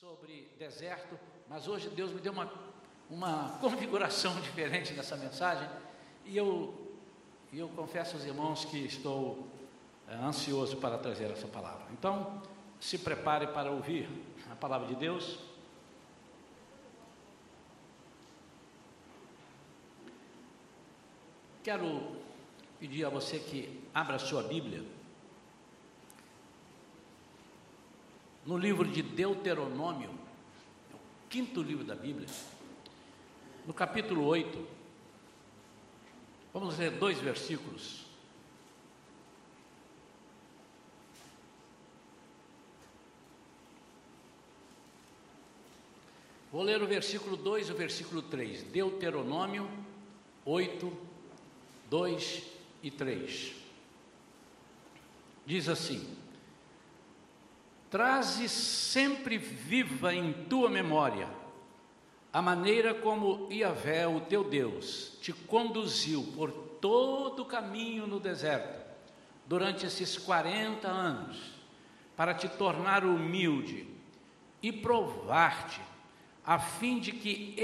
sobre deserto, mas hoje Deus me deu uma, uma configuração diferente nessa mensagem e eu, eu confesso aos irmãos que estou é, ansioso para trazer essa palavra. Então, se prepare para ouvir a palavra de Deus. Quero pedir a você que abra sua Bíblia no livro de Deuteronômio, é o quinto livro da Bíblia, no capítulo 8. Vamos ler dois versículos. Vou ler o versículo 2 e o versículo 3. Deuteronômio 8, 2 e 3. Diz assim: Traze sempre viva em tua memória a maneira como Iavé, o teu Deus, te conduziu por todo o caminho no deserto durante esses 40 anos, para te tornar humilde e provar-te a fim de que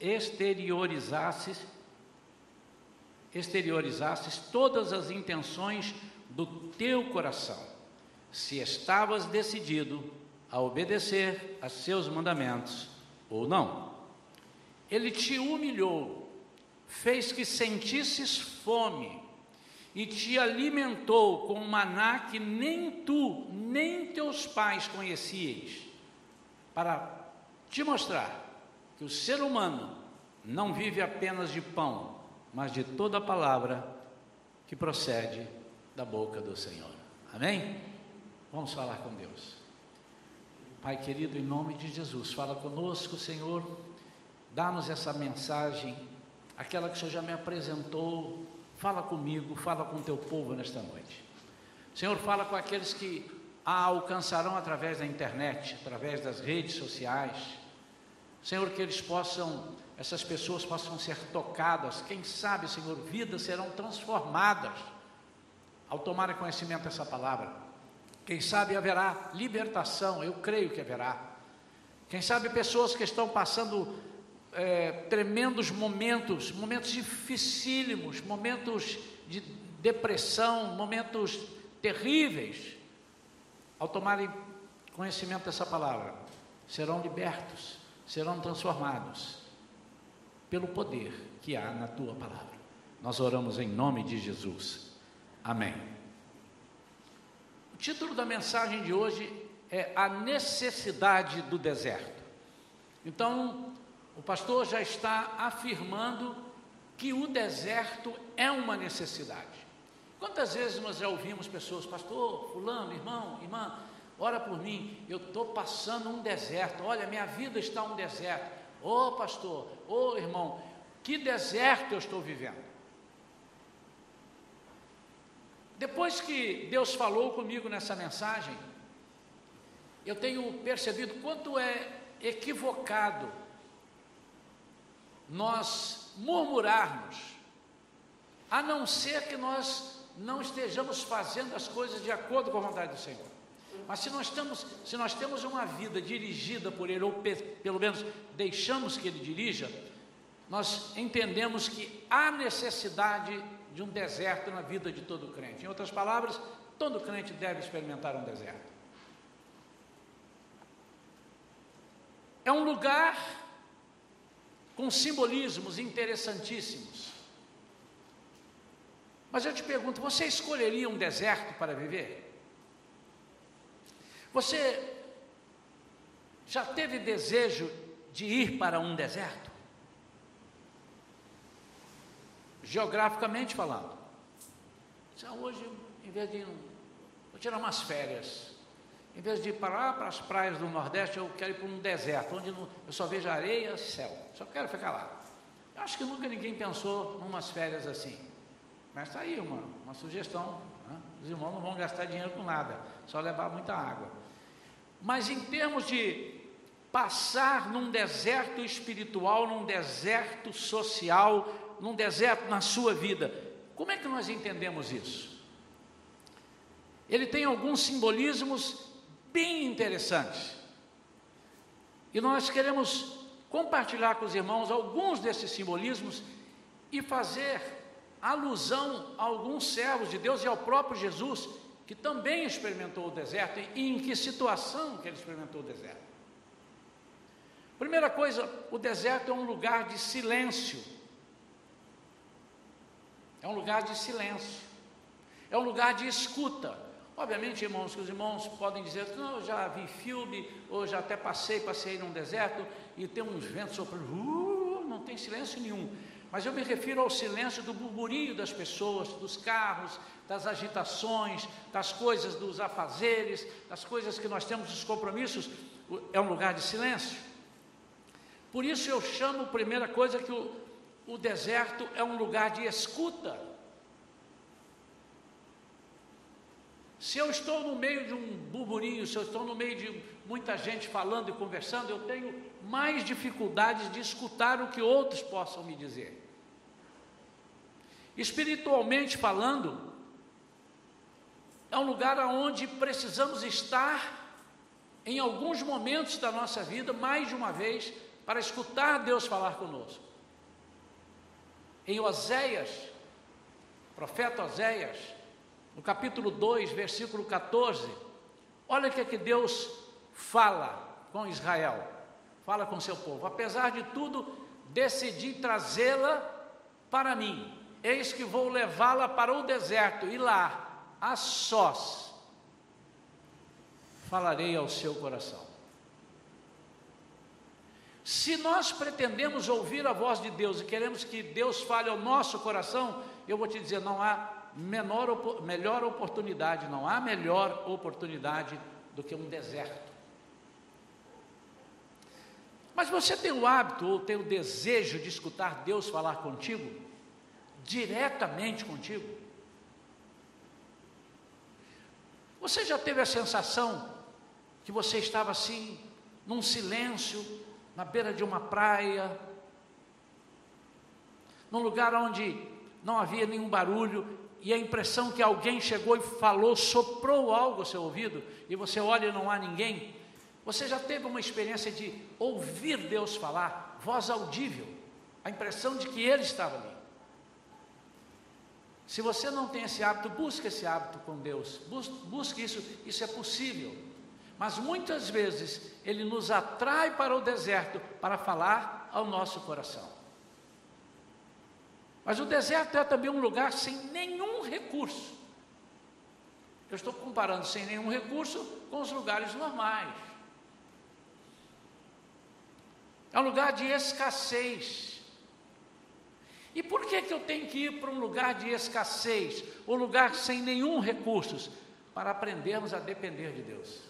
exteriorizasses, exteriorizasses todas as intenções do teu coração, se estavas decidido a obedecer a seus mandamentos ou não. Ele te humilhou, fez que sentisses fome e te alimentou com maná que nem tu, nem teus pais conhecieis para te mostrar que o ser humano não vive apenas de pão, mas de toda a palavra que procede da boca do Senhor. Amém? Vamos falar com Deus. Pai querido, em nome de Jesus, fala conosco, Senhor. Dá-nos essa mensagem, aquela que o Senhor já me apresentou. Fala comigo, fala com o teu povo nesta noite. Senhor, fala com aqueles que a alcançarão através da internet, através das redes sociais. Senhor, que eles possam, essas pessoas possam ser tocadas, quem sabe, Senhor, vidas serão transformadas ao tomar conhecimento dessa palavra. Quem sabe haverá libertação, eu creio que haverá. Quem sabe pessoas que estão passando é, tremendos momentos, momentos dificílimos, momentos de depressão, momentos terríveis, ao tomarem conhecimento dessa palavra, serão libertos, serão transformados pelo poder que há na tua palavra. Nós oramos em nome de Jesus. Amém. Título da mensagem de hoje é A Necessidade do Deserto. Então, o pastor já está afirmando que o deserto é uma necessidade. Quantas vezes nós já ouvimos pessoas, pastor, fulano, irmão, irmã, ora por mim, eu estou passando um deserto, olha, minha vida está um deserto. Ô oh, pastor, ô oh, irmão, que deserto eu estou vivendo. Depois que Deus falou comigo nessa mensagem, eu tenho percebido quanto é equivocado nós murmurarmos, a não ser que nós não estejamos fazendo as coisas de acordo com a vontade do Senhor. Mas se nós, estamos, se nós temos uma vida dirigida por Ele, ou pe, pelo menos deixamos que Ele dirija, nós entendemos que há necessidade de um deserto na vida de todo crente. Em outras palavras, todo crente deve experimentar um deserto. É um lugar com simbolismos interessantíssimos. Mas eu te pergunto: você escolheria um deserto para viver? Você já teve desejo de ir para um deserto? Geograficamente falando. Já hoje, em vez de. Vou tirar umas férias. Em vez de ir para lá, para as praias do Nordeste, eu quero ir para um deserto, onde eu só vejo areia e céu. Só quero ficar lá. Eu acho que nunca ninguém pensou em umas férias assim. Mas está aí uma, uma sugestão. Né? Os irmãos não vão gastar dinheiro com nada, só levar muita água. Mas em termos de passar num deserto espiritual, num deserto social, num deserto na sua vida, como é que nós entendemos isso? Ele tem alguns simbolismos bem interessantes. E nós queremos compartilhar com os irmãos alguns desses simbolismos e fazer alusão a alguns servos de Deus e ao próprio Jesus, que também experimentou o deserto e em que situação que ele experimentou o deserto. Primeira coisa, o deserto é um lugar de silêncio. É um lugar de silêncio. É um lugar de escuta. Obviamente, irmãos, que os irmãos podem dizer não, eu já vi filme, ou já até passei, passei num deserto e tem uns ventos soprando, uh, não tem silêncio nenhum. Mas eu me refiro ao silêncio do burburinho das pessoas, dos carros, das agitações, das coisas, dos afazeres, das coisas que nós temos, dos compromissos. É um lugar de silêncio. Por isso eu chamo, primeira coisa, que o, o deserto é um lugar de escuta. Se eu estou no meio de um burburinho, se eu estou no meio de muita gente falando e conversando, eu tenho mais dificuldades de escutar o que outros possam me dizer. Espiritualmente falando, é um lugar onde precisamos estar em alguns momentos da nossa vida, mais de uma vez, para escutar Deus falar conosco. Em Oséias, profeta Oséias, no capítulo 2, versículo 14, olha o que é que Deus fala com Israel, fala com seu povo. Apesar de tudo, decidi trazê-la para mim. Eis que vou levá-la para o deserto e lá, a sós, falarei ao seu coração. Se nós pretendemos ouvir a voz de Deus e queremos que Deus fale ao nosso coração, eu vou te dizer, não há menor, melhor oportunidade, não há melhor oportunidade do que um deserto. Mas você tem o hábito ou tem o desejo de escutar Deus falar contigo? Diretamente contigo? Você já teve a sensação que você estava assim, num silêncio, na beira de uma praia, num lugar onde não havia nenhum barulho e a impressão que alguém chegou e falou, soprou algo ao seu ouvido, e você olha e não há ninguém, você já teve uma experiência de ouvir Deus falar, voz audível, a impressão de que Ele estava ali. Se você não tem esse hábito, busque esse hábito com Deus, busque isso, isso é possível. Mas muitas vezes Ele nos atrai para o deserto para falar ao nosso coração. Mas o deserto é também um lugar sem nenhum recurso. Eu estou comparando sem nenhum recurso com os lugares normais. É um lugar de escassez. E por que, que eu tenho que ir para um lugar de escassez, um lugar sem nenhum recurso? Para aprendermos a depender de Deus.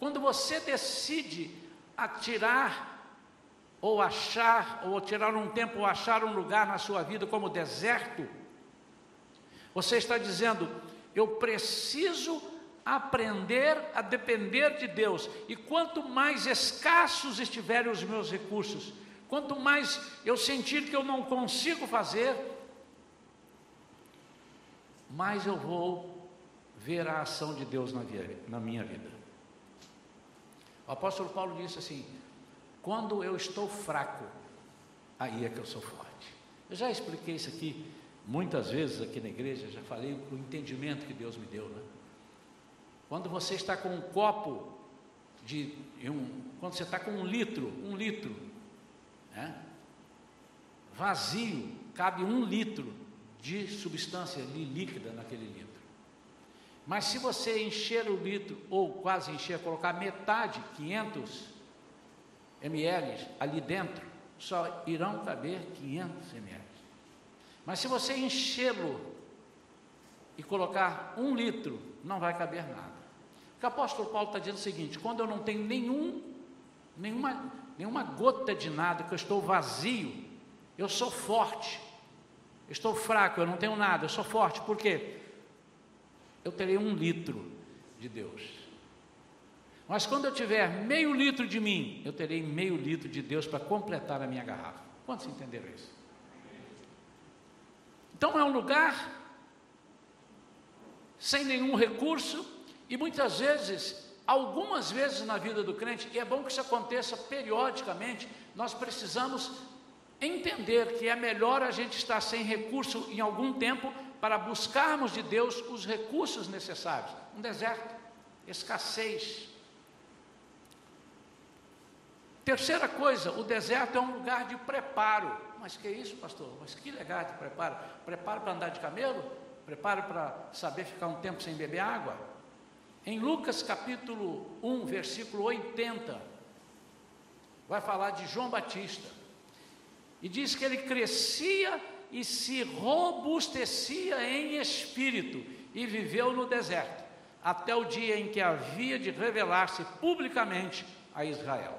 Quando você decide atirar ou achar, ou tirar um tempo, ou achar um lugar na sua vida como deserto, você está dizendo: eu preciso aprender a depender de Deus, e quanto mais escassos estiverem os meus recursos, quanto mais eu sentir que eu não consigo fazer, mais eu vou ver a ação de Deus na, minha vida. O apóstolo Paulo disse assim: quando eu estou fraco, aí é que eu sou forte. Eu já expliquei isso aqui muitas vezes aqui na igreja, já falei o entendimento que Deus me deu, né? Quando você está com um copo de um, quando você está com um litro, um litro, né? vazio, cabe um litro de substância líquida naquele litro. Mas se você encher o litro, ou quase encher, colocar metade, 500 ml ali dentro, só irão caber 500 ml. Mas se você enchê-lo e colocar um litro, não vai caber nada. O apóstolo Paulo está dizendo é o seguinte: quando eu não tenho nenhum, nenhuma, nenhuma gota de nada, que eu estou vazio, eu sou forte. Estou fraco, eu não tenho nada, eu sou forte. Por quê? Eu terei um litro de Deus. Mas quando eu tiver meio litro de mim, eu terei meio litro de Deus para completar a minha garrafa. Quantos entenderam isso? Então é um lugar sem nenhum recurso, e muitas vezes, algumas vezes na vida do crente, e é bom que isso aconteça periodicamente, nós precisamos entender que é melhor a gente estar sem recurso em algum tempo para buscarmos de Deus os recursos necessários. Um deserto, escassez. Terceira coisa, o deserto é um lugar de preparo. Mas que isso, pastor? Mas que legal de preparo? Preparo para andar de camelo? Preparo para saber ficar um tempo sem beber água? Em Lucas capítulo 1, versículo 80, vai falar de João Batista. E diz que ele crescia e se robustecia em espírito e viveu no deserto, até o dia em que havia de revelar-se publicamente a Israel.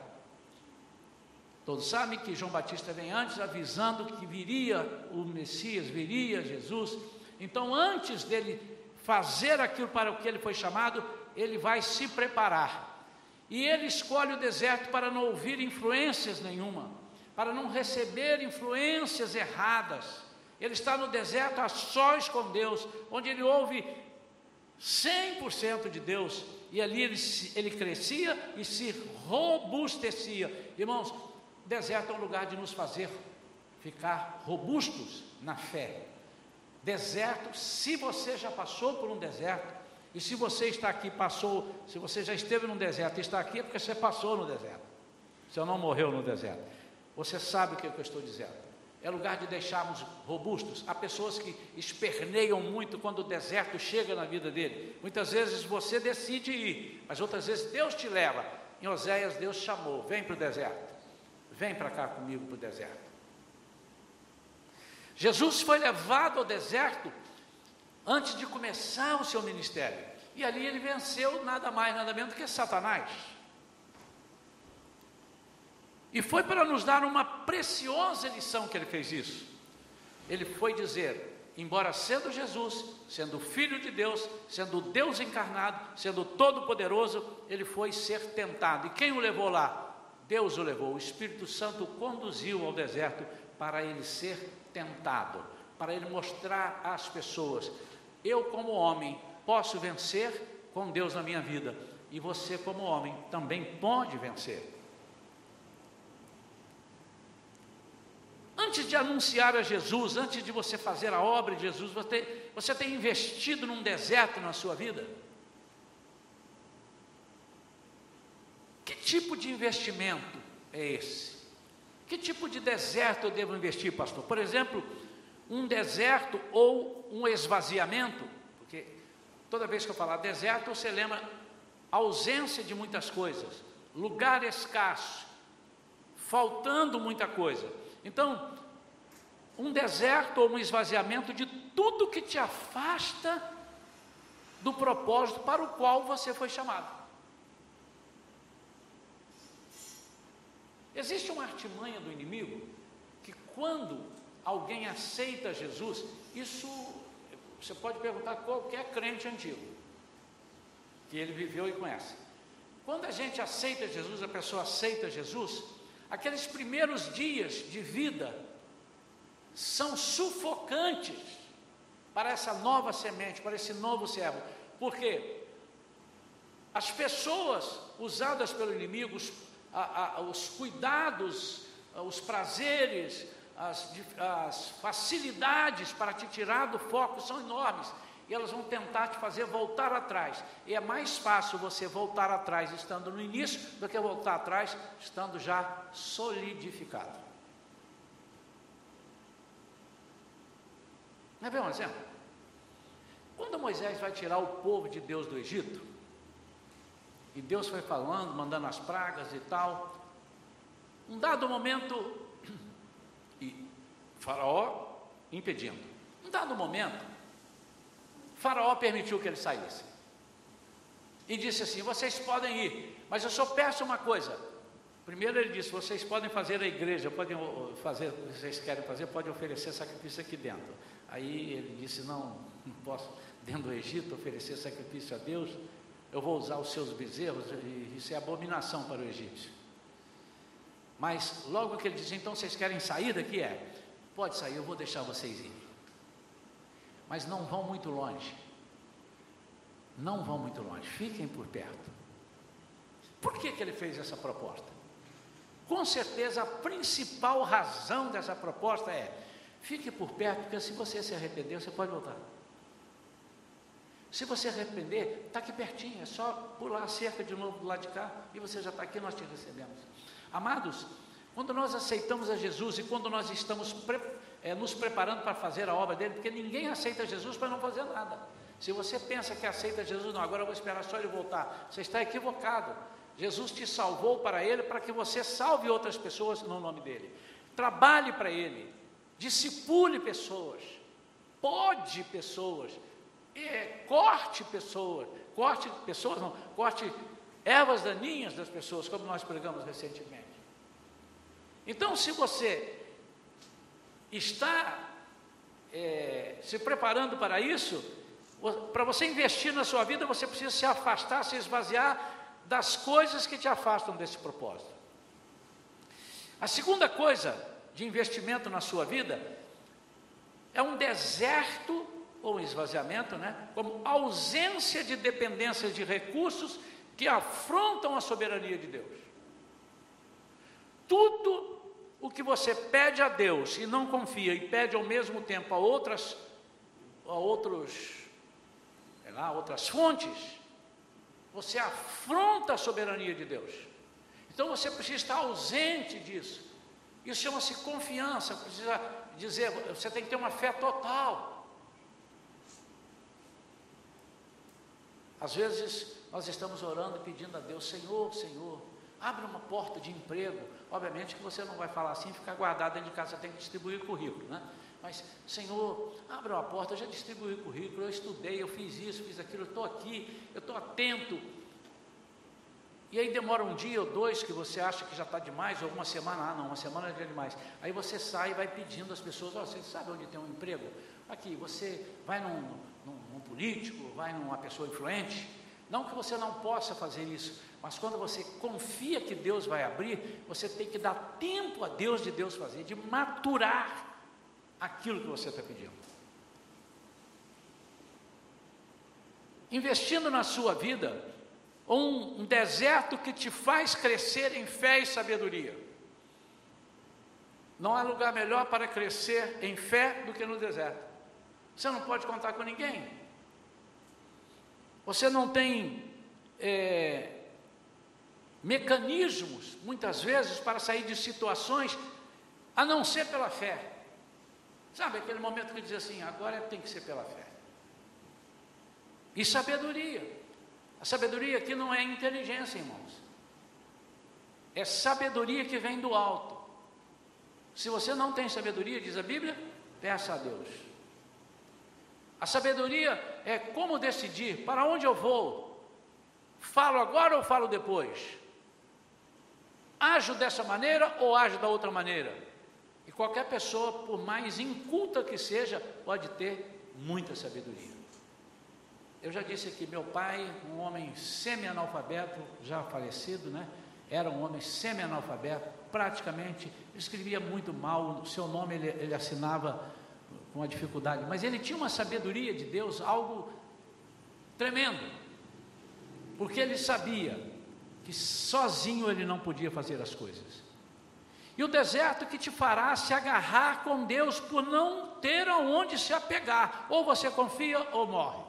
Todos sabem que João Batista vem antes avisando que viria o Messias, viria Jesus. Então, antes dele fazer aquilo para o que ele foi chamado, ele vai se preparar. E ele escolhe o deserto para não ouvir influências nenhuma, para não receber influências erradas. Ele está no deserto a sós com Deus, onde ele ouve 100% de Deus, e ali ele, ele crescia e se robustecia. Irmãos, deserto é um lugar de nos fazer ficar robustos na fé. Deserto, se você já passou por um deserto, e se você está aqui, passou, se você já esteve num deserto e está aqui, é porque você passou no deserto. Você não morreu no deserto. Você sabe o que, é que eu estou dizendo. É lugar de deixarmos robustos. Há pessoas que esperneiam muito quando o deserto chega na vida dele. Muitas vezes você decide ir, mas outras vezes Deus te leva. Em Oséias, Deus chamou: vem para o deserto. Vem para cá comigo para o deserto. Jesus foi levado ao deserto antes de começar o seu ministério. E ali ele venceu nada mais, nada menos do que Satanás. E foi para nos dar uma preciosa lição que ele fez isso. Ele foi dizer: embora sendo Jesus, sendo filho de Deus, sendo Deus encarnado, sendo todo-poderoso, ele foi ser tentado. E quem o levou lá? Deus o levou. O Espírito Santo o conduziu ao deserto para ele ser tentado, para ele mostrar às pessoas eu, como homem, posso vencer com Deus na minha vida, e você, como homem, também pode vencer. Antes de anunciar a Jesus, antes de você fazer a obra de Jesus, você, você tem investido num deserto na sua vida? Que tipo de investimento é esse? Que tipo de deserto eu devo investir, pastor? Por exemplo, um deserto ou um esvaziamento, porque toda vez que eu falar deserto, você lembra ausência de muitas coisas, lugar escasso, faltando muita coisa. Então, um deserto ou um esvaziamento de tudo que te afasta do propósito para o qual você foi chamado. Existe uma artimanha do inimigo que quando alguém aceita Jesus, isso você pode perguntar qualquer crente antigo, que ele viveu e conhece. Quando a gente aceita Jesus, a pessoa aceita Jesus, aqueles primeiros dias de vida são sufocantes para essa nova semente, para esse novo servo. Porque as pessoas usadas pelo inimigo, os, a, a, os cuidados, os prazeres, as, as facilidades para te tirar do foco são enormes e elas vão tentar te fazer voltar atrás. E é mais fácil você voltar atrás estando no início do que voltar atrás estando já solidificado. Quer ver um exemplo? Quando Moisés vai tirar o povo de Deus do Egito, e Deus foi falando, mandando as pragas e tal, um dado momento Faraó impedindo. Em dado momento, Faraó permitiu que ele saísse. E disse assim: Vocês podem ir, mas eu só peço uma coisa. Primeiro ele disse: Vocês podem fazer a igreja, podem fazer, vocês querem fazer, podem oferecer sacrifício aqui dentro. Aí ele disse: Não, não posso, dentro do Egito, oferecer sacrifício a Deus. Eu vou usar os seus bezerros, isso é abominação para o egípcio. Mas logo que ele disse: Então vocês querem sair daqui? É. Pode sair, eu vou deixar vocês irem. Mas não vão muito longe. não vão muito longe, fiquem por perto. Por que, que ele fez essa proposta? Com certeza a principal razão dessa proposta é: fique por perto, porque se você se arrepender, você pode voltar. Se você arrepender, está aqui pertinho, é só pular a cerca de novo do lado de cá e você já está aqui, nós te recebemos. Amados, quando nós aceitamos a Jesus e quando nós estamos pre é, nos preparando para fazer a obra dele, porque ninguém aceita Jesus para não fazer nada. Se você pensa que aceita Jesus, não, agora eu vou esperar só ele voltar, você está equivocado. Jesus te salvou para ele para que você salve outras pessoas no nome dele. Trabalhe para ele, discipule pessoas, pode pessoas, é, corte pessoas, corte pessoas não, corte ervas daninhas das pessoas, como nós pregamos recentemente. Então, se você está é, se preparando para isso, para você investir na sua vida, você precisa se afastar, se esvaziar das coisas que te afastam desse propósito. A segunda coisa de investimento na sua vida é um deserto ou um esvaziamento, né? Como ausência de dependência de recursos que afrontam a soberania de Deus. Tudo o que você pede a Deus e não confia e pede ao mesmo tempo a outras a outros, sei lá, outras fontes, você afronta a soberania de Deus. Então você precisa estar ausente disso. Isso chama-se confiança, precisa dizer, você tem que ter uma fé total. Às vezes nós estamos orando pedindo a Deus, Senhor, Senhor, abre uma porta de emprego. Obviamente que você não vai falar assim, ficar guardado dentro de casa, você tem que distribuir currículo, né? Mas, Senhor, abre uma porta, eu já distribuí currículo, eu estudei, eu fiz isso, fiz aquilo, eu estou aqui, eu estou atento. E aí demora um dia ou dois que você acha que já está demais, ou uma semana, ah não, uma semana é demais. Aí você sai e vai pedindo às pessoas, oh, você sabe onde tem um emprego? Aqui, você vai num, num, num político, vai numa pessoa influente. Não que você não possa fazer isso, mas quando você confia que Deus vai abrir, você tem que dar tempo a Deus de Deus fazer, de maturar aquilo que você está pedindo. Investindo na sua vida, um, um deserto que te faz crescer em fé e sabedoria. Não há lugar melhor para crescer em fé do que no deserto. Você não pode contar com ninguém. Você não tem é, mecanismos, muitas vezes, para sair de situações, a não ser pela fé. Sabe aquele momento que diz assim, agora tem que ser pela fé. E sabedoria. A sabedoria aqui não é inteligência, irmãos. É sabedoria que vem do alto. Se você não tem sabedoria, diz a Bíblia, peça a Deus. A sabedoria é como decidir para onde eu vou. Falo agora ou falo depois? Ajo dessa maneira ou ajo da outra maneira? E qualquer pessoa, por mais inculta que seja, pode ter muita sabedoria. Eu já disse aqui, meu pai, um homem semi-analfabeto, já falecido, né? Era um homem semi-analfabeto, praticamente escrevia muito mal, seu nome ele, ele assinava uma dificuldade, mas ele tinha uma sabedoria de Deus, algo tremendo, porque ele sabia que sozinho ele não podia fazer as coisas. E o deserto que te fará se agarrar com Deus por não ter aonde se apegar. Ou você confia ou morre.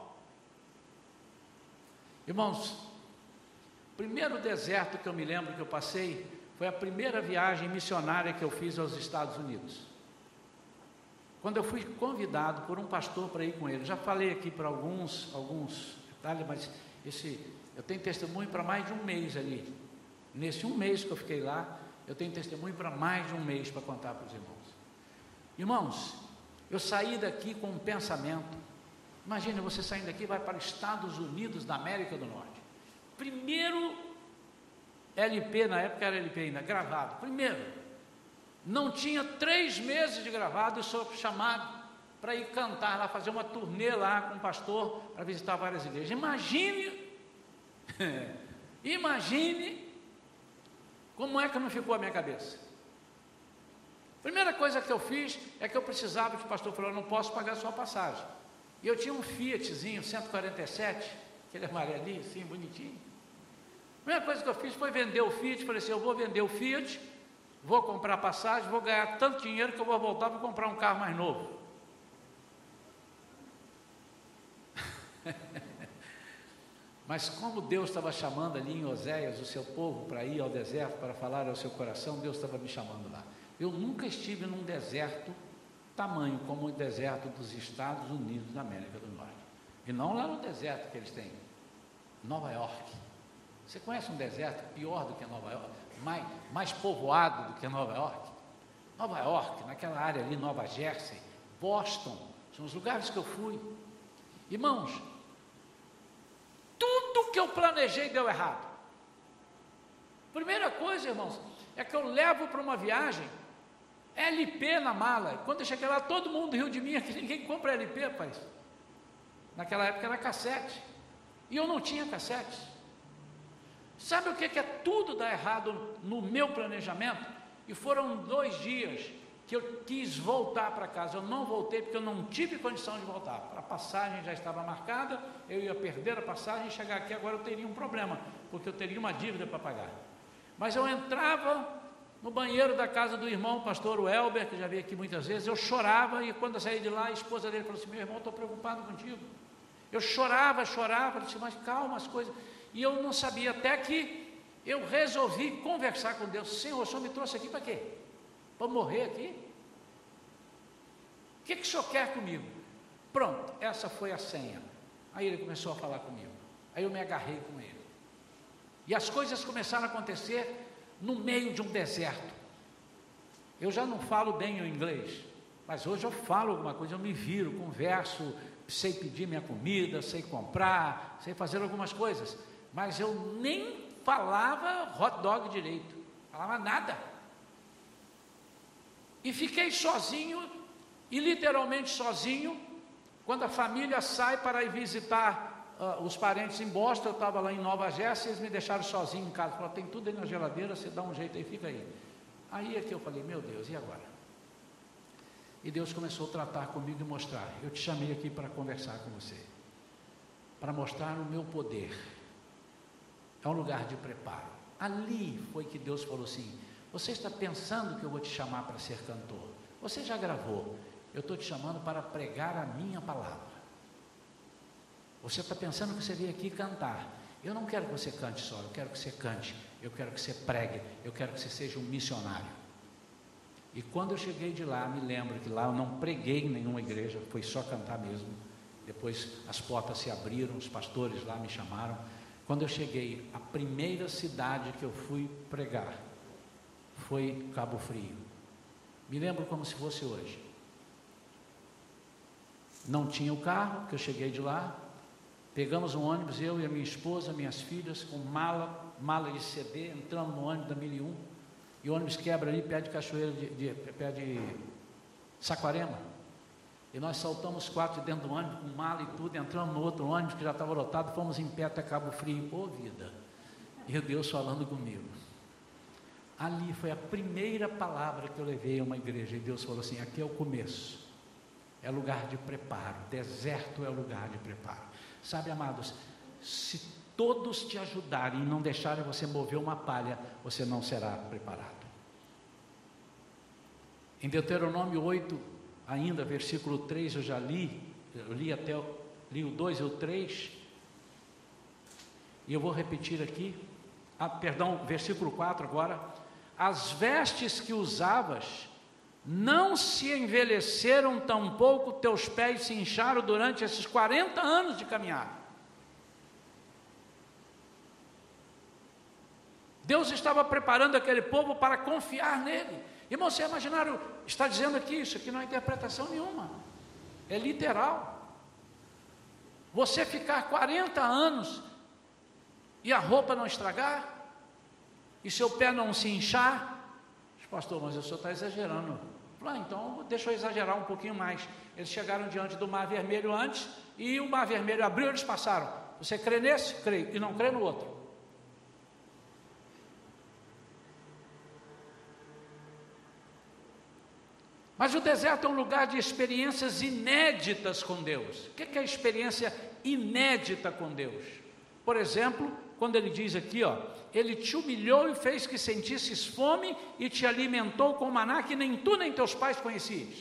Irmãos, o primeiro deserto que eu me lembro que eu passei foi a primeira viagem missionária que eu fiz aos Estados Unidos. Quando eu fui convidado por um pastor para ir com ele, já falei aqui para alguns, alguns detalhes, mas esse, eu tenho testemunho para mais de um mês ali. Nesse um mês que eu fiquei lá, eu tenho testemunho para mais de um mês para contar para os irmãos. Irmãos, eu saí daqui com um pensamento. Imagine você saindo daqui vai para os Estados Unidos da América do Norte. Primeiro LP, na época era LP ainda, gravado. Primeiro, não tinha três meses de gravado, eu sou chamado para ir cantar lá, fazer uma turnê lá com o pastor para visitar várias igrejas. Imagine, imagine como é que não ficou a minha cabeça? Primeira coisa que eu fiz é que eu precisava, o pastor falou, não posso pagar a sua passagem. E eu tinha um Fiatzinho 147, aquele amarelinho assim, bonitinho. A primeira coisa que eu fiz foi vender o Fiat. Falei assim: eu vou vender o Fiat, vou comprar passagem, vou ganhar tanto dinheiro que eu vou voltar para comprar um carro mais novo. Mas como Deus estava chamando ali em Oséias o seu povo para ir ao deserto, para falar ao seu coração, Deus estava me chamando lá. Eu nunca estive num deserto tamanho como o deserto dos Estados Unidos da América do Norte. E não lá no deserto que eles têm, Nova York. Você conhece um deserto pior do que Nova York? Mais, mais povoado do que Nova York? Nova York, naquela área ali, Nova Jersey, Boston, são os lugares que eu fui. Irmãos, tudo que eu planejei deu errado. Primeira coisa, irmãos, é que eu levo para uma viagem LP na mala. Quando eu cheguei lá, todo mundo riu de mim, que ninguém compra LP, pai. Naquela época era cassete. E eu não tinha cassete. Sabe o que, é tudo dar errado no meu planejamento? E foram dois dias que eu quis voltar para casa. Eu não voltei porque eu não tive condição de voltar. A passagem já estava marcada, eu ia perder a passagem e chegar aqui agora eu teria um problema, porque eu teria uma dívida para pagar. Mas eu entrava no banheiro da casa do irmão, pastor Welber, que já veio aqui muitas vezes, eu chorava e quando eu saí de lá, a esposa dele falou assim: Meu irmão, estou preocupado contigo. Eu chorava, chorava, disse, mas calma as coisas. E eu não sabia, até que eu resolvi conversar com Deus: Senhor, o senhor me trouxe aqui para quê? Para morrer aqui? O que, que o senhor quer comigo? Pronto, essa foi a senha. Aí ele começou a falar comigo. Aí eu me agarrei com ele. E as coisas começaram a acontecer no meio de um deserto. Eu já não falo bem o inglês, mas hoje eu falo alguma coisa, eu me viro, converso, sei pedir minha comida, sei comprar, sei fazer algumas coisas, mas eu nem falava hot dog direito, falava nada. E fiquei sozinho, e literalmente sozinho, quando a família sai para ir visitar uh, os parentes em Boston, eu estava lá em Nova Jersey, eles me deixaram sozinho em casa, falaram, tem tudo aí na geladeira, você dá um jeito aí, fica aí. Aí é que eu falei, meu Deus, e agora? E Deus começou a tratar comigo e mostrar, eu te chamei aqui para conversar com você, para mostrar o meu poder. É um lugar de preparo. Ali foi que Deus falou assim, você está pensando que eu vou te chamar para ser cantor? Você já gravou. Eu estou te chamando para pregar a minha palavra. Você está pensando que você veio aqui cantar. Eu não quero que você cante só, eu quero que você cante, eu quero que você pregue, eu quero que você seja um missionário. E quando eu cheguei de lá, me lembro que lá eu não preguei em nenhuma igreja, foi só cantar mesmo. Depois as portas se abriram, os pastores lá me chamaram. Quando eu cheguei, a primeira cidade que eu fui pregar foi Cabo Frio. Me lembro como se fosse hoje. Não tinha o carro, que eu cheguei de lá. Pegamos um ônibus, eu e a minha esposa, minhas filhas, com mala, mala de CD, entramos no ônibus da 1001. E o ônibus quebra ali, pé de cachoeira, de, de, pé de Saquarema. E nós saltamos quatro dentro do ônibus, com mala e tudo, entramos no outro ônibus que já estava lotado, fomos em pé até Cabo Frio. Ô vida! E Deus falando comigo. Ali foi a primeira palavra que eu levei a uma igreja. E Deus falou assim: aqui é o começo. É lugar de preparo. Deserto é lugar de preparo. Sabe, amados, se todos te ajudarem e não deixarem você mover uma palha, você não será preparado. Em Deuteronômio 8, ainda, versículo 3, eu já li, eu li até li o 2 e o 3, e eu vou repetir aqui, ah, perdão, versículo 4 agora as vestes que usavas não se envelheceram tampouco, teus pés se incharam durante esses 40 anos de caminhada. Deus estava preparando aquele povo para confiar nele. Irmão, você imaginaram, está dizendo aqui isso, aqui não é interpretação nenhuma, é literal. Você ficar 40 anos e a roupa não estragar, e seu pé não se inchar, pastor, mas o senhor está exagerando. Ah, então deixa eu exagerar um pouquinho mais. Eles chegaram diante do Mar Vermelho antes e o Mar Vermelho abriu, eles passaram. Você crê nesse? Creio. E não crê no outro. Mas o deserto é um lugar de experiências inéditas com Deus. O que é experiência inédita com Deus? Por exemplo, quando ele diz aqui, ó, ele te humilhou e fez que sentisses fome e te alimentou com maná que nem tu nem teus pais conhecias.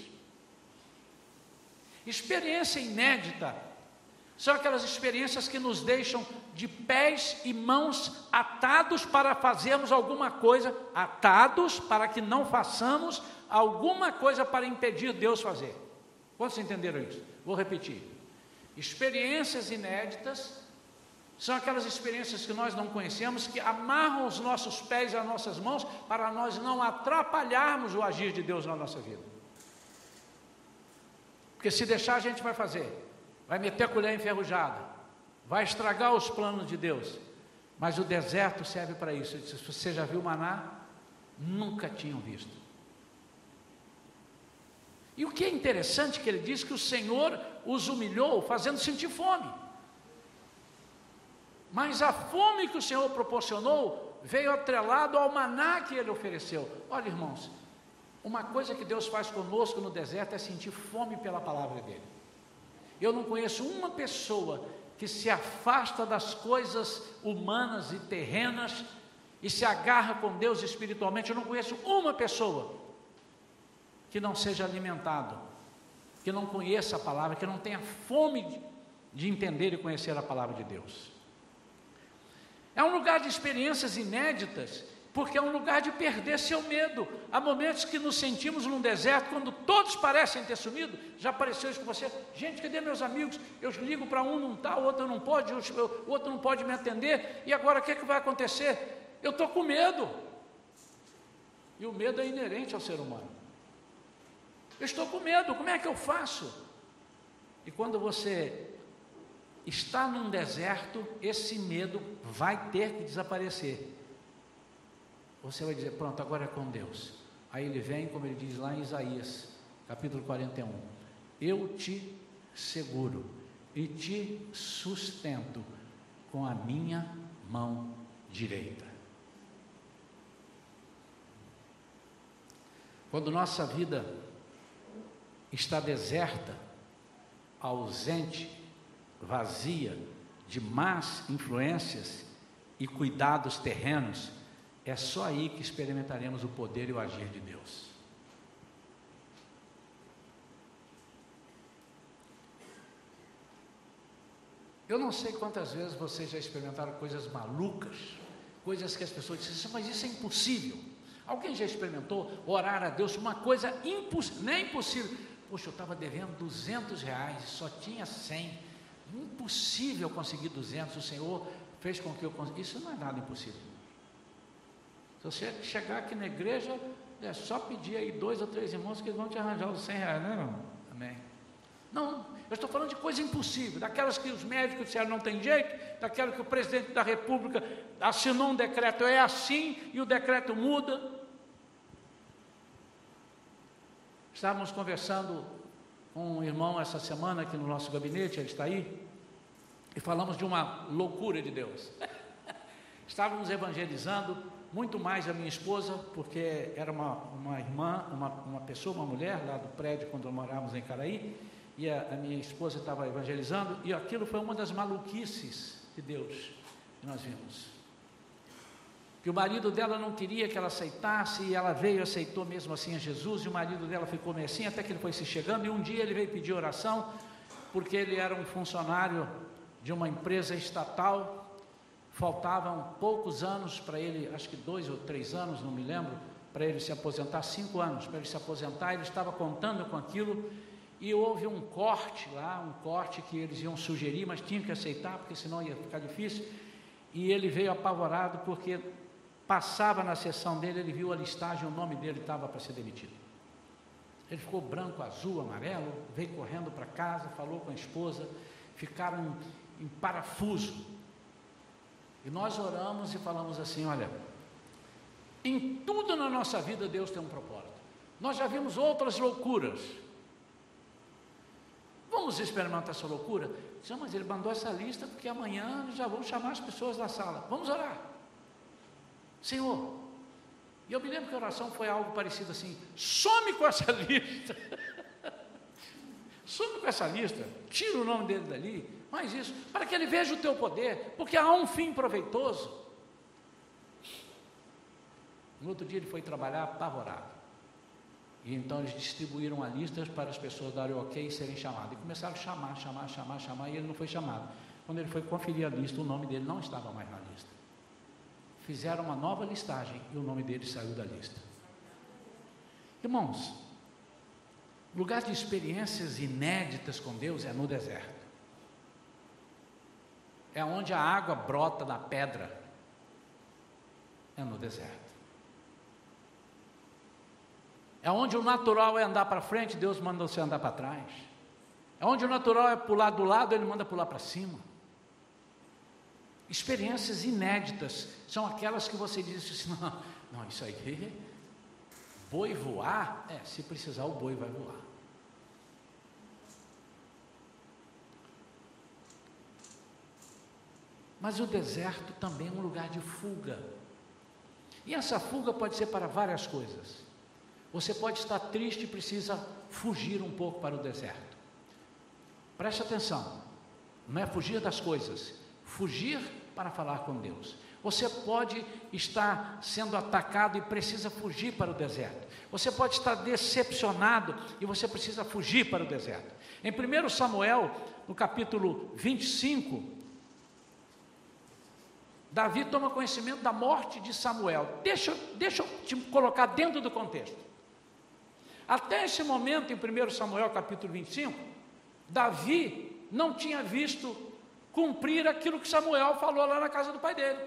Experiência inédita são aquelas experiências que nos deixam de pés e mãos atados para fazermos alguma coisa, atados para que não façamos alguma coisa para impedir Deus fazer. Quantos entenderam isso? Vou repetir. Experiências inéditas são aquelas experiências que nós não conhecemos, que amarram os nossos pés e as nossas mãos para nós não atrapalharmos o agir de Deus na nossa vida. Porque se deixar, a gente vai fazer vai meter a colher enferrujada, vai estragar os planos de Deus. Mas o deserto serve para isso. Se você já viu maná, nunca tinham visto. E o que é interessante que ele diz que o Senhor os humilhou, fazendo sentir fome. Mas a fome que o Senhor proporcionou veio atrelado ao maná que ele ofereceu. Olha, irmãos, uma coisa que Deus faz conosco no deserto é sentir fome pela palavra dele. Eu não conheço uma pessoa que se afasta das coisas humanas e terrenas e se agarra com Deus espiritualmente. Eu não conheço uma pessoa que não seja alimentado, que não conheça a palavra, que não tenha fome de entender e conhecer a palavra de Deus. É um lugar de experiências inéditas porque é um lugar de perder seu medo. Há momentos que nos sentimos num deserto, quando todos parecem ter sumido. Já apareceu isso com você? Gente, cadê meus amigos? Eu ligo para um, não está, o outro não pode, o outro não pode me atender. E agora o que, é que vai acontecer? Eu estou com medo. E o medo é inerente ao ser humano. Eu estou com medo, como é que eu faço? E quando você está num deserto, esse medo vai ter que desaparecer você vai dizer: pronto, agora é com Deus. Aí ele vem, como ele diz lá em Isaías, capítulo 41. Eu te seguro e te sustento com a minha mão direita. Quando nossa vida está deserta, ausente, vazia de más influências e cuidados terrenos, é só aí que experimentaremos o poder e o agir de Deus. Eu não sei quantas vezes vocês já experimentaram coisas malucas, coisas que as pessoas dizem, mas isso é impossível. Alguém já experimentou orar a Deus uma coisa nem é impossível. Poxa, eu estava devendo 200 reais, só tinha 100. Impossível conseguir 200, o Senhor fez com que eu conseguisse. Isso não é nada impossível. Se você chegar aqui na igreja, é só pedir aí dois ou três irmãos que eles vão te arranjar os 100 reais, né, irmão? Amém. Não, eu estou falando de coisa impossível, daquelas que os médicos disseram não tem jeito, daquelas que o presidente da república assinou um decreto, é assim, e o decreto muda. Estávamos conversando com um irmão essa semana aqui no nosso gabinete, ele está aí, e falamos de uma loucura de Deus. Estávamos evangelizando muito mais a minha esposa, porque era uma, uma irmã, uma, uma pessoa, uma mulher lá do prédio quando morávamos em Caraí, e a, a minha esposa estava evangelizando, e aquilo foi uma das maluquices de Deus que nós vimos. Que o marido dela não queria que ela aceitasse, e ela veio aceitou mesmo assim a Jesus, e o marido dela ficou meio assim, até que ele foi se chegando, e um dia ele veio pedir oração, porque ele era um funcionário de uma empresa estatal, faltavam poucos anos para ele, acho que dois ou três anos, não me lembro, para ele se aposentar, cinco anos para ele se aposentar, ele estava contando com aquilo e houve um corte lá, um corte que eles iam sugerir, mas tinham que aceitar, porque senão ia ficar difícil. E ele veio apavorado porque passava na sessão dele, ele viu a listagem, o nome dele estava para ser demitido. Ele ficou branco, azul, amarelo, veio correndo para casa, falou com a esposa, ficaram em parafuso. E nós oramos e falamos assim: olha, em tudo na nossa vida Deus tem um propósito. Nós já vimos outras loucuras. Vamos experimentar essa loucura? Disse, mas ele mandou essa lista porque amanhã já vão chamar as pessoas da sala. Vamos orar. Senhor, E eu me lembro que a oração foi algo parecido assim: some com essa lista. some com essa lista, tira o nome dele dali, mais isso, para que ele veja o teu poder, porque há um fim proveitoso. No outro dia ele foi trabalhar apavorado. E então eles distribuíram a lista para as pessoas darem ok e serem chamadas. E começaram a chamar, chamar, chamar, chamar, e ele não foi chamado. Quando ele foi conferir a lista, o nome dele não estava mais na lista. Fizeram uma nova listagem e o nome dele saiu da lista. Irmãos, lugar de experiências inéditas com Deus é no deserto. É onde a água brota da pedra. É no deserto. É onde o natural é andar para frente, Deus manda você andar para trás. É onde o natural é pular do lado, Ele manda pular para cima. Experiências inéditas são aquelas que você diz assim: não, não, isso aí, boi voar? É, se precisar, o boi vai voar. Mas o deserto também é um lugar de fuga. E essa fuga pode ser para várias coisas. Você pode estar triste e precisa fugir um pouco para o deserto. Preste atenção, não é fugir das coisas, fugir para falar com Deus. Você pode estar sendo atacado e precisa fugir para o deserto. Você pode estar decepcionado e você precisa fugir para o deserto. Em 1 Samuel, no capítulo 25, Davi toma conhecimento da morte de Samuel. Deixa, deixa eu te colocar dentro do contexto. Até esse momento, em 1 Samuel capítulo 25, Davi não tinha visto cumprir aquilo que Samuel falou lá na casa do pai dele,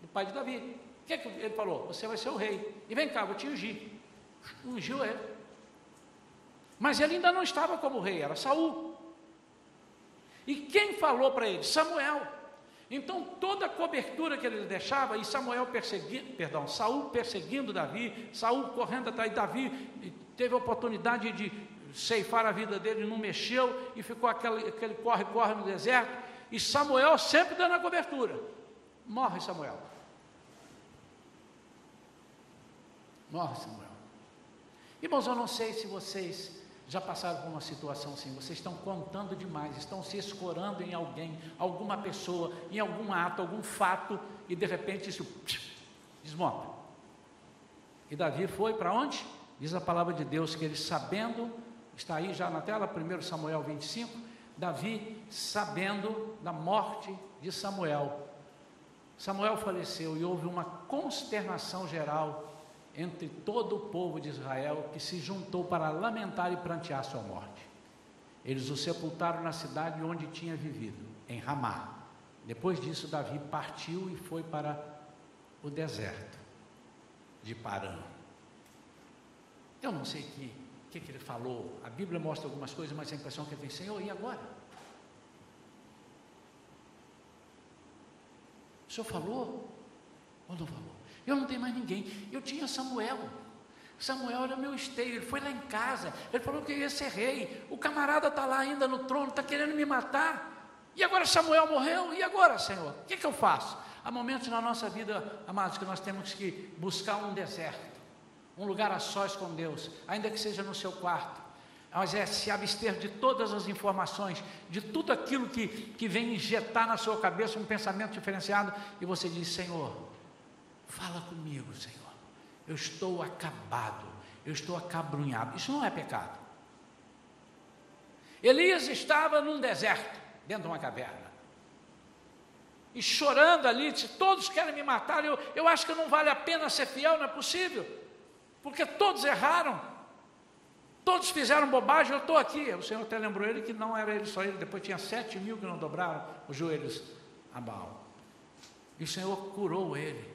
do pai de Davi. O que, é que ele falou? Você vai ser o rei. E vem cá, vou te ungir. Ungiu ele. Mas ele ainda não estava como rei, era Saul. E quem falou para ele? Samuel. Então toda a cobertura que ele deixava, e Samuel perseguindo, perdão, Saul perseguindo Davi, Saul correndo atrás de Davi, teve a oportunidade de ceifar a vida dele, não mexeu e ficou aquele, corre-corre no deserto. E Samuel sempre dando a cobertura. Morre Samuel. Morre Samuel. Irmãos, eu não sei se vocês já passaram por uma situação assim, vocês estão contando demais, estão se escorando em alguém, alguma pessoa, em algum ato, algum fato, e de repente isso desmonta. E Davi foi para onde? Diz a palavra de Deus que ele sabendo, está aí já na tela, 1 Samuel 25, Davi sabendo da morte de Samuel. Samuel faleceu e houve uma consternação geral entre todo o povo de Israel que se juntou para lamentar e prantear sua morte. Eles o sepultaram na cidade onde tinha vivido, em Ramá. Depois disso, Davi partiu e foi para o deserto de Parã. Eu não sei que, que, que ele falou. A Bíblia mostra algumas coisas, mas a impressão que ele tem, Senhor, e agora? O Senhor falou ou não falou? Eu não tenho mais ninguém. Eu tinha Samuel. Samuel era meu esteio, ele foi lá em casa, ele falou que eu ia ser rei. O camarada está lá ainda no trono, está querendo me matar. E agora Samuel morreu, e agora, Senhor? O que, que eu faço? Há momentos na nossa vida, amados, que nós temos que buscar um deserto um lugar a sós com Deus, ainda que seja no seu quarto. Mas é se abster de todas as informações, de tudo aquilo que, que vem injetar na sua cabeça um pensamento diferenciado, e você diz: Senhor, fala comigo, Senhor. Eu estou acabado, eu estou acabrunhado. Isso não é pecado. Elias estava num deserto, dentro de uma caverna. E chorando ali, disse: Todos querem me matar, eu, eu acho que não vale a pena ser fiel, não é possível porque todos erraram, todos fizeram bobagem, eu estou aqui. O Senhor até lembrou ele que não era ele só ele, depois tinha sete mil que não dobraram os joelhos a Baal. E o Senhor curou ele,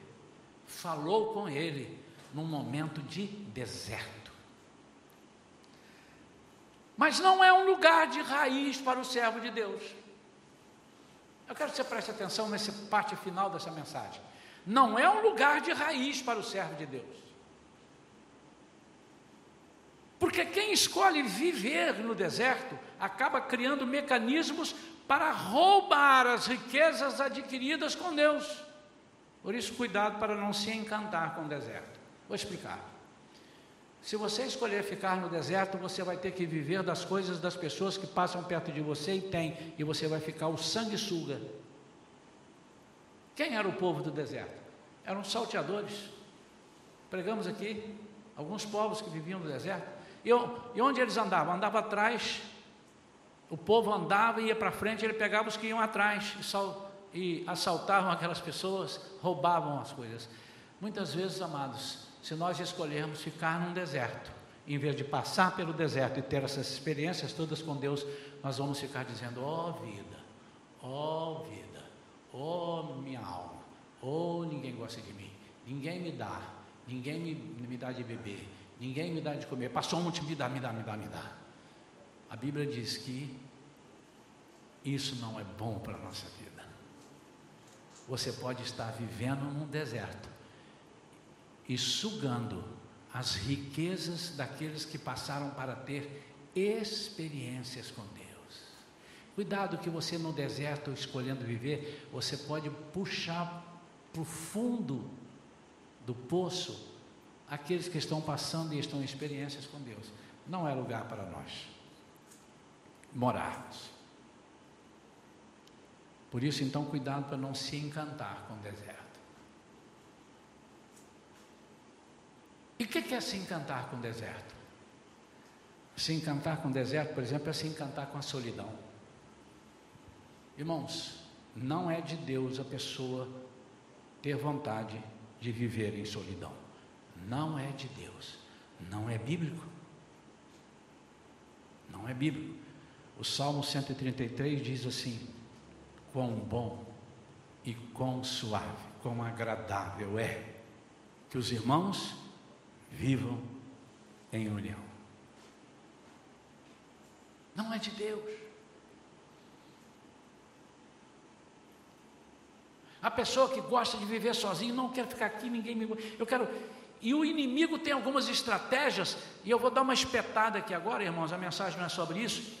falou com ele num momento de deserto. Mas não é um lugar de raiz para o servo de Deus. Eu quero que você preste atenção nessa parte final dessa mensagem. Não é um lugar de raiz para o servo de Deus. Porque quem escolhe viver no deserto acaba criando mecanismos para roubar as riquezas adquiridas com Deus. Por isso, cuidado para não se encantar com o deserto. Vou explicar. Se você escolher ficar no deserto, você vai ter que viver das coisas das pessoas que passam perto de você e tem, e você vai ficar o sanguessuga. Quem era o povo do deserto? Eram salteadores. Pregamos aqui alguns povos que viviam no deserto. E, e onde eles andavam? Andava atrás, o povo andava e ia para frente, ele pegava os que iam atrás e, sal, assaltavam aquelas pessoas, roubavam as coisas. Muitas vezes, amados, se nós escolhermos ficar num deserto, em vez de passar pelo deserto e ter essas experiências todas com Deus, nós vamos ficar dizendo: ó oh, vida, ó oh, vida, ó oh, minha alma, oh ninguém gosta de mim, ninguém me dá, ninguém me, me dá de beber, ninguém me dá de comer, passou um me dá, me dá, me dá, me dá. A Bíblia diz que isso não é bom para a nossa vida. Você pode estar vivendo num deserto, e sugando as riquezas daqueles que passaram para ter experiências com Deus. Cuidado que você no deserto escolhendo viver, você pode puxar para o fundo do poço aqueles que estão passando e estão em experiências com Deus. Não é lugar para nós morarmos. Por isso, então, cuidado para não se encantar com o deserto. E o que é se encantar com o deserto? Se encantar com o deserto, por exemplo, é se encantar com a solidão. Irmãos, não é de Deus a pessoa ter vontade de viver em solidão. Não é de Deus. Não é bíblico. Não é bíblico. O Salmo 133 diz assim: Quão bom e quão suave, quão agradável é que os irmãos vivam em união. Não é de Deus. A pessoa que gosta de viver sozinho, não quer ficar aqui, ninguém me. Eu quero. E o inimigo tem algumas estratégias, e eu vou dar uma espetada aqui agora, irmãos, a mensagem não é sobre isso.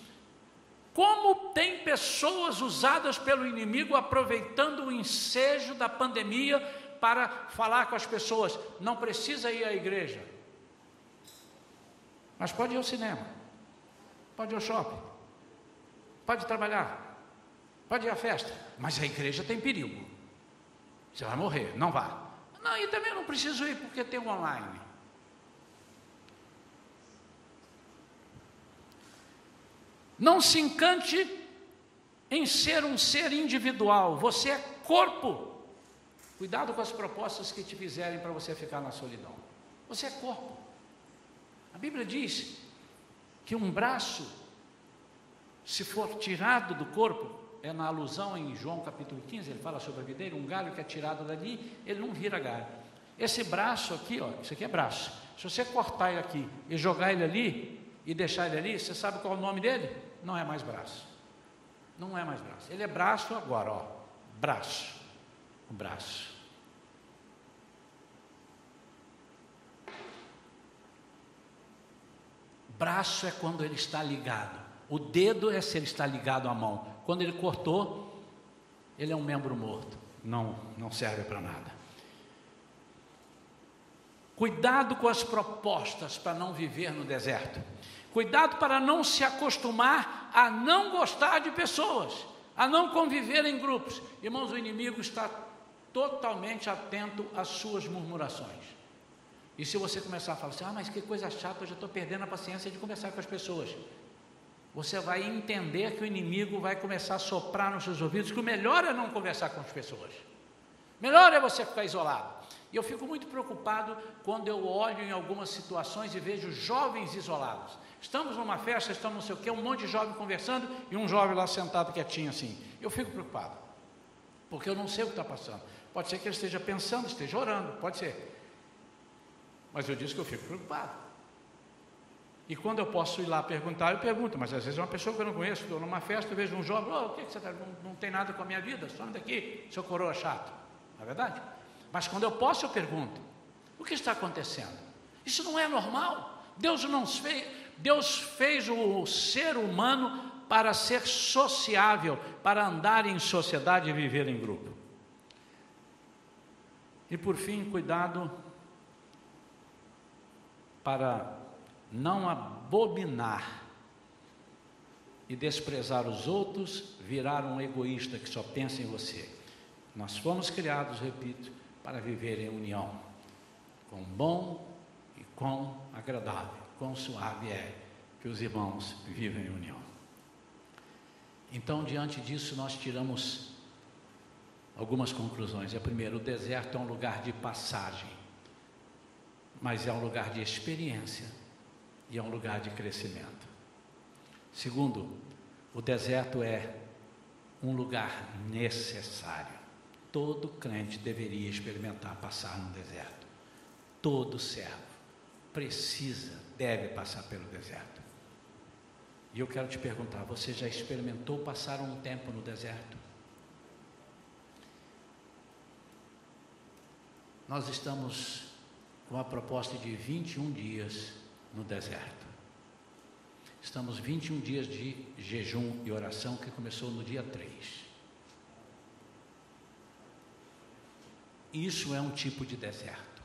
Como tem pessoas usadas pelo inimigo aproveitando o ensejo da pandemia para falar com as pessoas. Não precisa ir à igreja, mas pode ir ao cinema, pode ir ao shopping, pode trabalhar, pode ir à festa, mas a igreja tem perigo. Você vai morrer, não vá. Não, e também não preciso ir porque tem online. Não se encante em ser um ser individual, você é corpo Cuidado com as propostas que te fizerem para você ficar na solidão. Você é corpo. A Bíblia diz que um braço, se for tirado do corpo, é na alusão em João capítulo 15, ele fala sobre a videira, um galho que é tirado dali, ele não vira galho. Esse braço aqui, ó, isso aqui é braço. Se você cortar ele aqui e jogar ele ali e deixar ele ali, você sabe qual é o nome dele? Não é mais braço. Não é mais braço. Ele é braço agora, ó. Braço. O braço. Braço é quando ele está ligado. O dedo é se ele está ligado à mão. Quando ele cortou, ele é um membro morto. Não, não serve para nada. Cuidado com as propostas para não viver no deserto. Cuidado para não se acostumar a não gostar de pessoas, a não conviver em grupos. Irmãos, o inimigo está totalmente atento às suas murmurações. E se você começar a falar assim, ah, mas que coisa chata, eu já estou perdendo a paciência de conversar com as pessoas. Você vai entender que o inimigo vai começar a soprar nos seus ouvidos que o melhor é não conversar com as pessoas. Melhor é você ficar isolado. E eu fico muito preocupado quando eu olho em algumas situações e vejo jovens isolados. Estamos numa festa, estamos não sei o quê, um monte de jovem conversando e um jovem lá sentado quietinho assim. Eu fico preocupado, porque eu não sei o que está passando. Pode ser que ele esteja pensando, esteja orando, pode ser. Mas eu disse que eu fico preocupado. E quando eu posso ir lá perguntar, eu pergunto, mas às vezes é uma pessoa que eu não conheço, estou numa festa, vejo um jovem, oh, o que, que você está? Não, não tem nada com a minha vida, some daqui, seu coroa chato. Não é verdade? Mas quando eu posso, eu pergunto: o que está acontecendo? Isso não é normal. Deus não fez, Deus fez o ser humano para ser sociável, para andar em sociedade e viver em grupo. E por fim, cuidado para não abominar e desprezar os outros, virar um egoísta que só pensa em você. Nós fomos criados, repito, para viver em união, com bom e com agradável, quão suave é que os irmãos vivem em união. Então, diante disso, nós tiramos algumas conclusões. A primeira, o deserto é um lugar de passagem, mas é um lugar de experiência e é um lugar de crescimento. Segundo, o deserto é um lugar necessário. Todo crente deveria experimentar passar no deserto. Todo servo precisa, deve passar pelo deserto. E eu quero te perguntar: você já experimentou passar um tempo no deserto? Nós estamos com a proposta de 21 dias no deserto. Estamos 21 dias de jejum e oração que começou no dia 3. Isso é um tipo de deserto.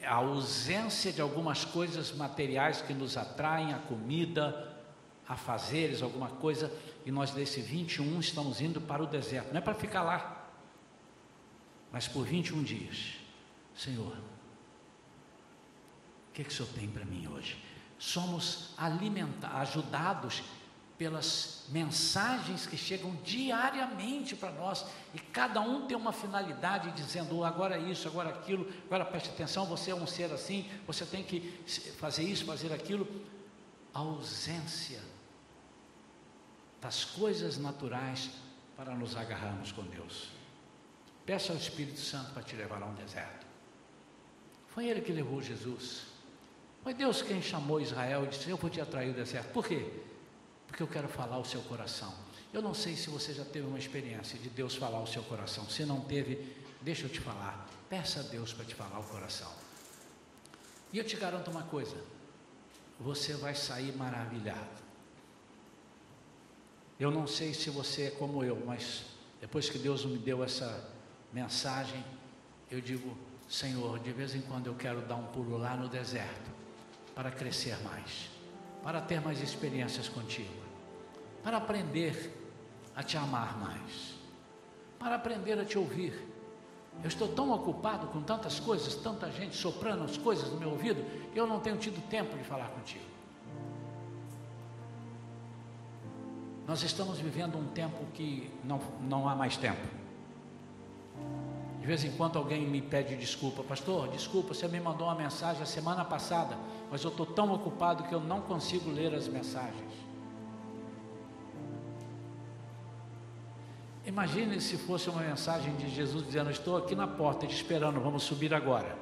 É a ausência de algumas coisas materiais que nos atraem, a comida, a fazeres, alguma coisa, e nós desse 21 estamos indo para o deserto. Não é para ficar lá, mas por 21 dias. Senhor, o que, que o Senhor tem para mim hoje? somos alimentados, ajudados pelas mensagens que chegam diariamente para nós e cada um tem uma finalidade dizendo oh, agora isso, agora aquilo, agora preste atenção, você é um ser assim, você tem que fazer isso, fazer aquilo. A ausência das coisas naturais para nos agarrarmos com Deus. Peça ao Espírito Santo para te levar a um deserto. Foi ele que levou Jesus. Foi Deus quem chamou Israel disse: Eu vou te atrair o deserto. Por quê? Porque eu quero falar o seu coração. Eu não sei se você já teve uma experiência de Deus falar o seu coração. Se não teve, deixa eu te falar. Peça a Deus para te falar o coração. E eu te garanto uma coisa: você vai sair maravilhado. Eu não sei se você é como eu, mas depois que Deus me deu essa mensagem, eu digo: Senhor, de vez em quando eu quero dar um pulo lá no deserto para crescer mais, para ter mais experiências contigo, para aprender a te amar mais, para aprender a te ouvir. Eu estou tão ocupado com tantas coisas, tanta gente soprando as coisas no meu ouvido, que eu não tenho tido tempo de falar contigo. Nós estamos vivendo um tempo que não, não há mais tempo. De vez em quando alguém me pede desculpa, pastor, desculpa, você me mandou uma mensagem a semana passada, mas eu estou tão ocupado que eu não consigo ler as mensagens. Imagine se fosse uma mensagem de Jesus dizendo: Estou aqui na porta te esperando, vamos subir agora.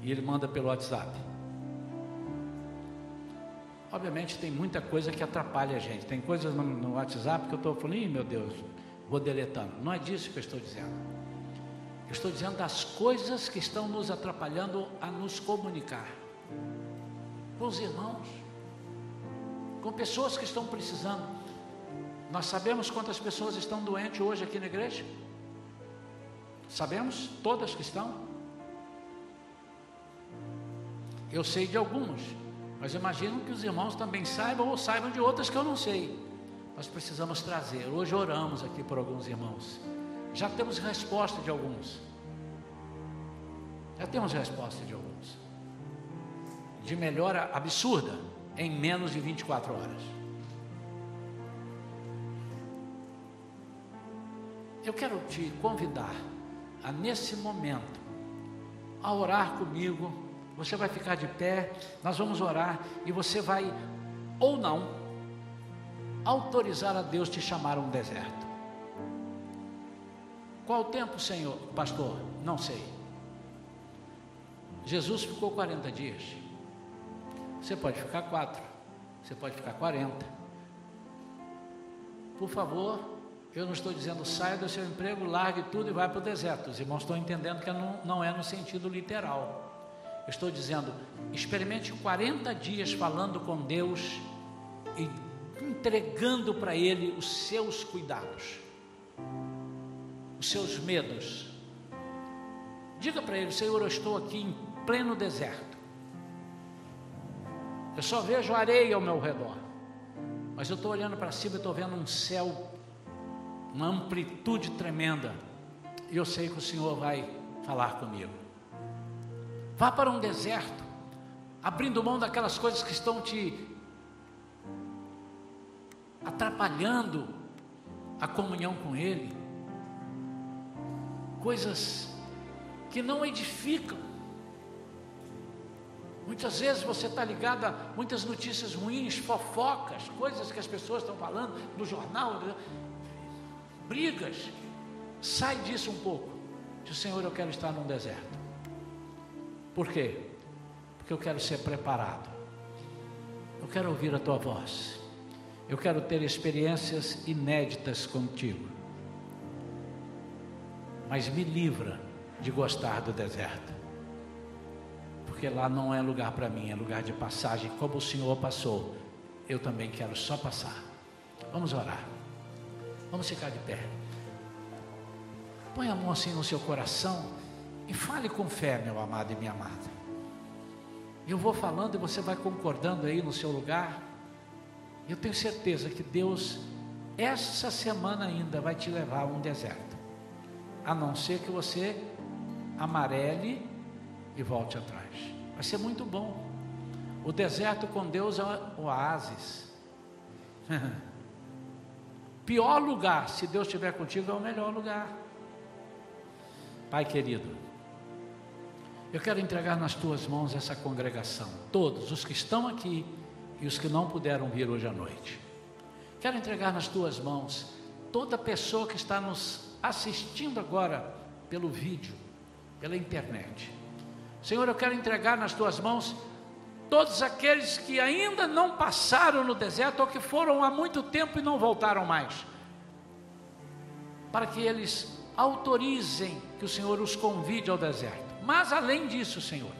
E ele manda pelo WhatsApp. Obviamente tem muita coisa que atrapalha a gente. Tem coisas no, no WhatsApp que eu estou falando, Ih, meu Deus, vou deletando. Não é disso que eu estou dizendo. Eu estou dizendo das coisas que estão nos atrapalhando a nos comunicar com os irmãos, com pessoas que estão precisando. Nós sabemos quantas pessoas estão doentes hoje aqui na igreja? Sabemos? Todas que estão? Eu sei de algumas, mas imagino que os irmãos também saibam ou saibam de outras que eu não sei. Nós precisamos trazer. Hoje oramos aqui por alguns irmãos. Já temos resposta de alguns. Já temos resposta de alguns. De melhora absurda em menos de 24 horas. Eu quero te convidar a nesse momento a orar comigo. Você vai ficar de pé, nós vamos orar e você vai ou não autorizar a Deus te chamar a um deserto. Qual o tempo, Senhor, pastor? Não sei. Jesus ficou 40 dias. Você pode ficar quatro, você pode ficar 40. Por favor, eu não estou dizendo saia do seu emprego, largue tudo e vá para o deserto. Os irmãos estão entendendo que não, não é no sentido literal. Eu estou dizendo, experimente 40 dias falando com Deus e entregando para Ele os seus cuidados os seus medos. Diga para ele: Senhor, eu estou aqui em pleno deserto. Eu só vejo areia ao meu redor. Mas eu estou olhando para cima e estou vendo um céu, uma amplitude tremenda. E eu sei que o Senhor vai falar comigo. Vá para um deserto, abrindo mão daquelas coisas que estão te atrapalhando a comunhão com Ele, coisas que não edificam. Muitas vezes você está ligado a muitas notícias ruins, fofocas, coisas que as pessoas estão falando no jornal, né? brigas. Sai disso um pouco. Diz, Senhor, eu quero estar num deserto. Por quê? Porque eu quero ser preparado. Eu quero ouvir a tua voz. Eu quero ter experiências inéditas contigo. Mas me livra de gostar do deserto. Porque lá não é lugar para mim, é lugar de passagem. Como o Senhor passou, eu também quero só passar. Vamos orar. Vamos ficar de pé. Põe a mão assim no seu coração e fale com fé, meu amado e minha amada. Eu vou falando e você vai concordando aí no seu lugar. Eu tenho certeza que Deus, essa semana ainda, vai te levar a um deserto. A não ser que você amarele e volte atrás. Vai ser muito bom. O deserto com Deus é oásis. Pior lugar, se Deus estiver contigo, é o melhor lugar. Pai querido, eu quero entregar nas tuas mãos essa congregação, todos os que estão aqui e os que não puderam vir hoje à noite. Quero entregar nas tuas mãos toda pessoa que está nos assistindo agora pelo vídeo, pela internet. Senhor, eu quero entregar nas tuas mãos todos aqueles que ainda não passaram no deserto ou que foram há muito tempo e não voltaram mais, para que eles autorizem que o Senhor os convide ao deserto. Mas além disso, Senhor,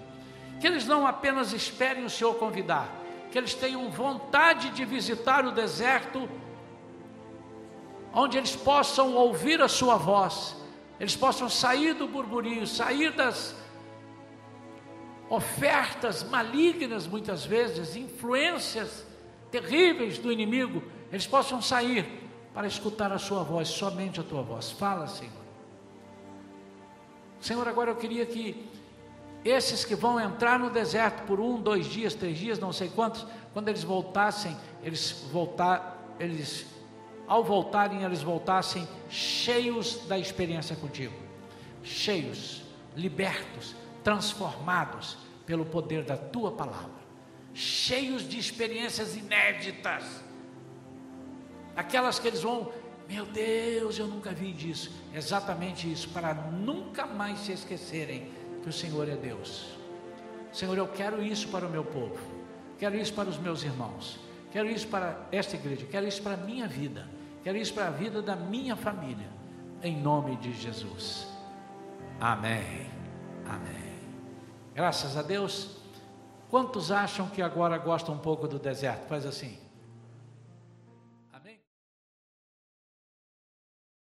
que eles não apenas esperem o Senhor convidar, que eles tenham vontade de visitar o deserto, onde eles possam ouvir a Sua voz, eles possam sair do burburinho, sair das ofertas malignas, muitas vezes, influências terríveis do inimigo, eles possam sair para escutar a Sua voz, somente a Tua voz. Fala, Senhor. Senhor, agora eu queria que esses que vão entrar no deserto por um, dois dias, três dias, não sei quantos, quando eles voltassem, eles voltar, eles ao voltarem, eles voltassem cheios da experiência contigo, cheios, libertos, transformados pelo poder da tua palavra, cheios de experiências inéditas, aquelas que eles vão, meu Deus, eu nunca vi disso, exatamente isso, para nunca mais se esquecerem que o Senhor é Deus. Senhor, eu quero isso para o meu povo, quero isso para os meus irmãos, quero isso para esta igreja, quero isso para a minha vida, quero isso para a vida da minha família, em nome de Jesus. Amém. Amém. Graças a Deus. Quantos acham que agora gostam um pouco do deserto? Faz assim.